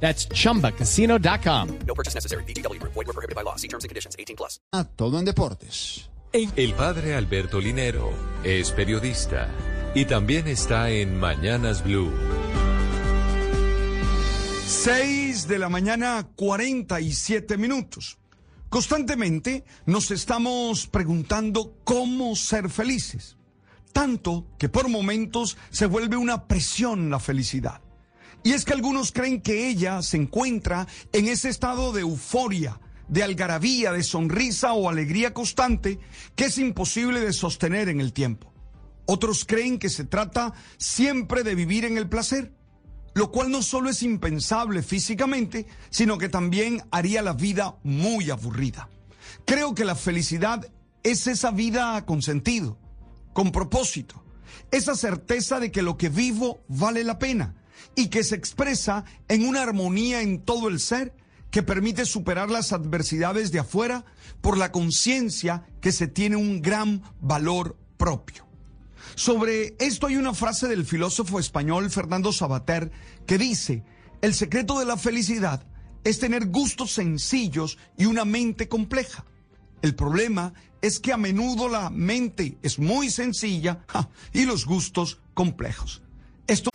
That's chumbacasino.com. No purchase necessary. BGW. Void were prohibited by law. See terms and conditions. 18 plus. a todo en deportes. El padre Alberto Linero es periodista y también está en Mañanas Blue. 6 de la mañana, 47 minutos. Constantemente nos estamos preguntando cómo ser felices. Tanto que por momentos se vuelve una presión la felicidad. Y es que algunos creen que ella se encuentra en ese estado de euforia, de algarabía, de sonrisa o alegría constante que es imposible de sostener en el tiempo. Otros creen que se trata siempre de vivir en el placer, lo cual no solo es impensable físicamente, sino que también haría la vida muy aburrida. Creo que la felicidad es esa vida con sentido, con propósito, esa certeza de que lo que vivo vale la pena y que se expresa en una armonía en todo el ser que permite superar las adversidades de afuera por la conciencia que se tiene un gran valor propio. Sobre esto hay una frase del filósofo español Fernando Sabater que dice, el secreto de la felicidad es tener gustos sencillos y una mente compleja. El problema es que a menudo la mente es muy sencilla y los gustos complejos. Esto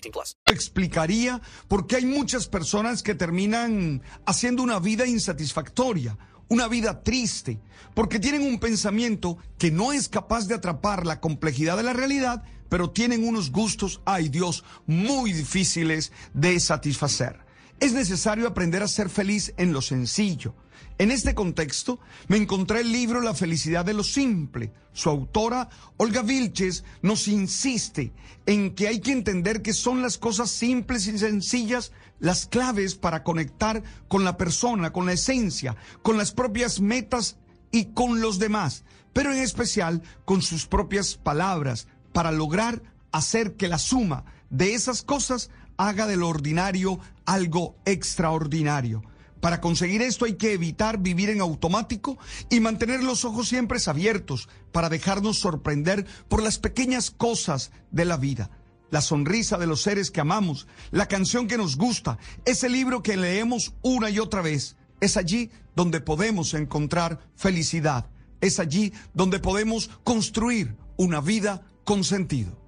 18 plus. explicaría por qué hay muchas personas que terminan haciendo una vida insatisfactoria, una vida triste, porque tienen un pensamiento que no es capaz de atrapar la complejidad de la realidad, pero tienen unos gustos, ay Dios, muy difíciles de satisfacer. Es necesario aprender a ser feliz en lo sencillo. En este contexto, me encontré el libro La felicidad de lo simple. Su autora, Olga Vilches, nos insiste en que hay que entender que son las cosas simples y sencillas las claves para conectar con la persona, con la esencia, con las propias metas y con los demás, pero en especial con sus propias palabras, para lograr hacer que la suma de esas cosas haga del ordinario algo extraordinario. Para conseguir esto hay que evitar vivir en automático y mantener los ojos siempre abiertos para dejarnos sorprender por las pequeñas cosas de la vida. La sonrisa de los seres que amamos, la canción que nos gusta, ese libro que leemos una y otra vez. Es allí donde podemos encontrar felicidad. Es allí donde podemos construir una vida con sentido.